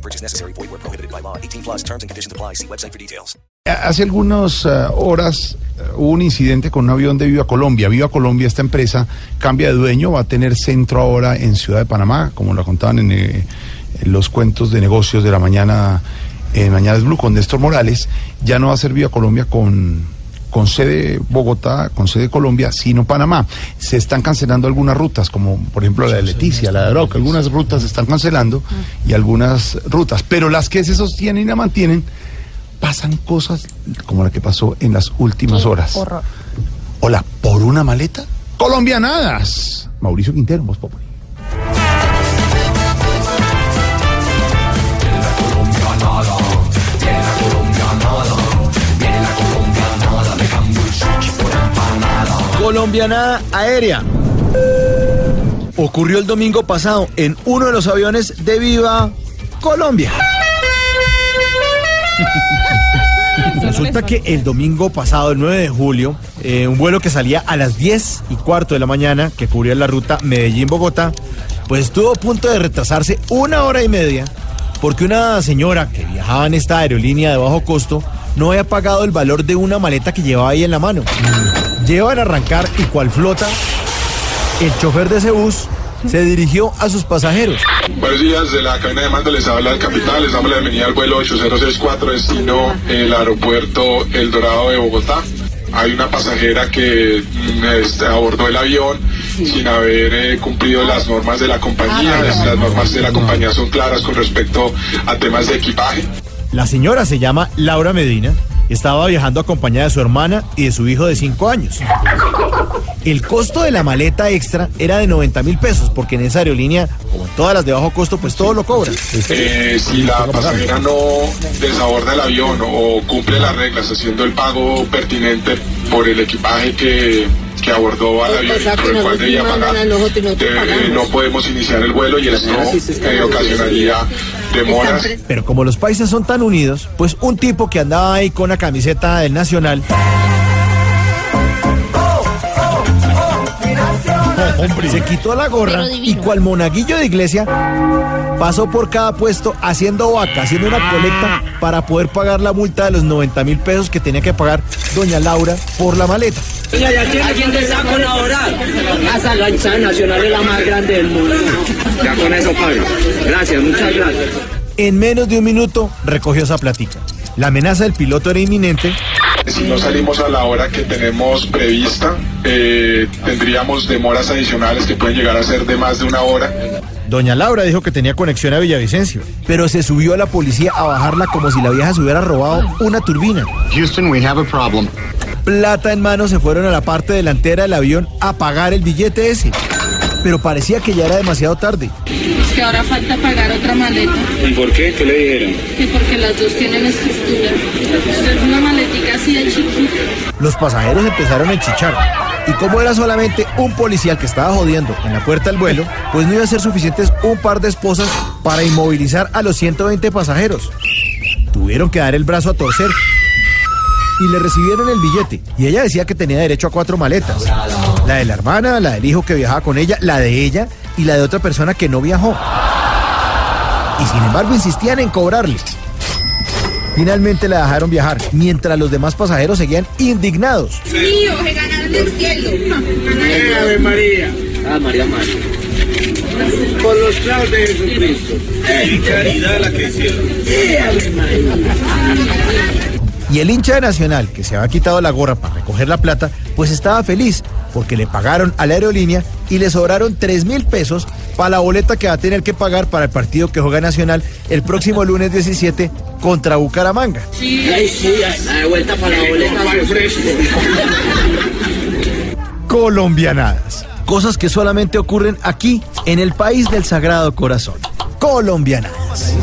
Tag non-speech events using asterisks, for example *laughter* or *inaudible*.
No purchase necessary. Void where prohibited by law. 18 plus terms and conditions apply. See website for details. Hace algunas eh, horas eh, hubo un incidente con un avión de Viva Colombia. Viva Colombia, esta empresa, cambia de dueño, va a tener centro ahora en Ciudad de Panamá, como lo contaban en, eh, los cuentos de negocios de la mañana en Mañanas Blue con Néstor Morales. Ya no va a ser Viva Colombia con, con sede Bogotá, con sede Colombia, sino Panamá. Se están cancelando algunas rutas, como por ejemplo la de Leticia, la de Roca. Algunas rutas se están cancelando y algunas rutas, pero las que se sostienen y la mantienen pasan cosas como la que pasó en las últimas horas. horror. Hola, ¿por una maleta? Colombianadas. Mauricio Quintero, Voz Populi. Colombianada aérea. Ocurrió el domingo pasado en uno de los aviones de Viva Colombia. *laughs* Resulta que el domingo pasado, el 9 de julio, eh, un vuelo que salía a las 10 y cuarto de la mañana, que cubría la ruta Medellín-Bogotá, pues estuvo a punto de retrasarse una hora y media, porque una señora que viajaba en esta aerolínea de bajo costo no había pagado el valor de una maleta que llevaba ahí en la mano. Llevan a arrancar y cual flota, el chofer de ese bus se dirigió a sus pasajeros. Buenos días, de la cadena de mando les habla el capitán, les damos la bienvenida al vuelo 8064, destino el aeropuerto El Dorado de Bogotá. Hay una pasajera que mm, este, abordó el avión sin haber eh, cumplido las normas de la compañía. Las normas de la compañía son claras con respecto a temas de equipaje. La señora se llama Laura Medina. Estaba viajando acompañada de su hermana y de su hijo de 5 años. El costo de la maleta extra era de 90 mil pesos, porque en esa aerolínea, como en todas las de bajo costo, pues todo lo cobran. Eh, si la pasajera no desaborda el avión o cumple las reglas haciendo el pago pertinente por el equipaje que, que abordó al avión y por el cual debía pagar, eh, no podemos iniciar el vuelo y esto eh, ocasionaría demoras. Pero como los países son tan unidos, pues un tipo que andaba ahí con la camiseta del Nacional. Se quitó la gorra y cual monaguillo de iglesia pasó por cada puesto haciendo vaca, haciendo una colecta para poder pagar la multa de los 90 mil pesos que tenía que pagar doña Laura por la maleta. ¿A quién te está colaborar? Esa lancha nacional es la más grande del mundo. Ya con eso pago. Gracias, muchas gracias. En menos de un minuto recogió esa platica. La amenaza del piloto era inminente Si no salimos a la hora que tenemos prevista, eh, tendríamos demoras adicionales que pueden llegar a ser de más de una hora. Doña Laura dijo que tenía conexión a Villavicencio, pero se subió a la policía a bajarla como si la vieja se hubiera robado una turbina. Houston, we have a problem. Plata en mano se fueron a la parte delantera del avión a pagar el billete ese. Pero parecía que ya era demasiado tarde. Es que ahora falta pagar otra maleta, ¿Y por qué? ¿Qué le dijeron? que porque las dos tienen estructura. Los pasajeros empezaron a enchichar. Y como era solamente un policía el que estaba jodiendo en la puerta del vuelo, pues no iba a ser suficientes un par de esposas para inmovilizar a los 120 pasajeros. Tuvieron que dar el brazo a torcer y le recibieron el billete. Y ella decía que tenía derecho a cuatro maletas. La de la hermana, la del hijo que viajaba con ella, la de ella y la de otra persona que no viajó. Y sin embargo insistían en cobrarle. Finalmente la dejaron viajar, mientras los demás pasajeros seguían indignados. Mío, se ganaron el cielo. Ave María. Ah, María María. Con los clavos de Jesucristo. ¡Qué caridad la que hicieron! Ave María. Y el hincha de Nacional, que se había quitado la gorra para recoger la plata, pues estaba feliz porque le pagaron a la aerolínea y le sobraron 3 mil pesos para la boleta que va a tener que pagar para el partido que juega Nacional el próximo lunes 17 contra Bucaramanga. Sí, la de vuelta para la boleta. Colombianadas. Cosas que solamente ocurren aquí, en el país del Sagrado Corazón. Colombianadas.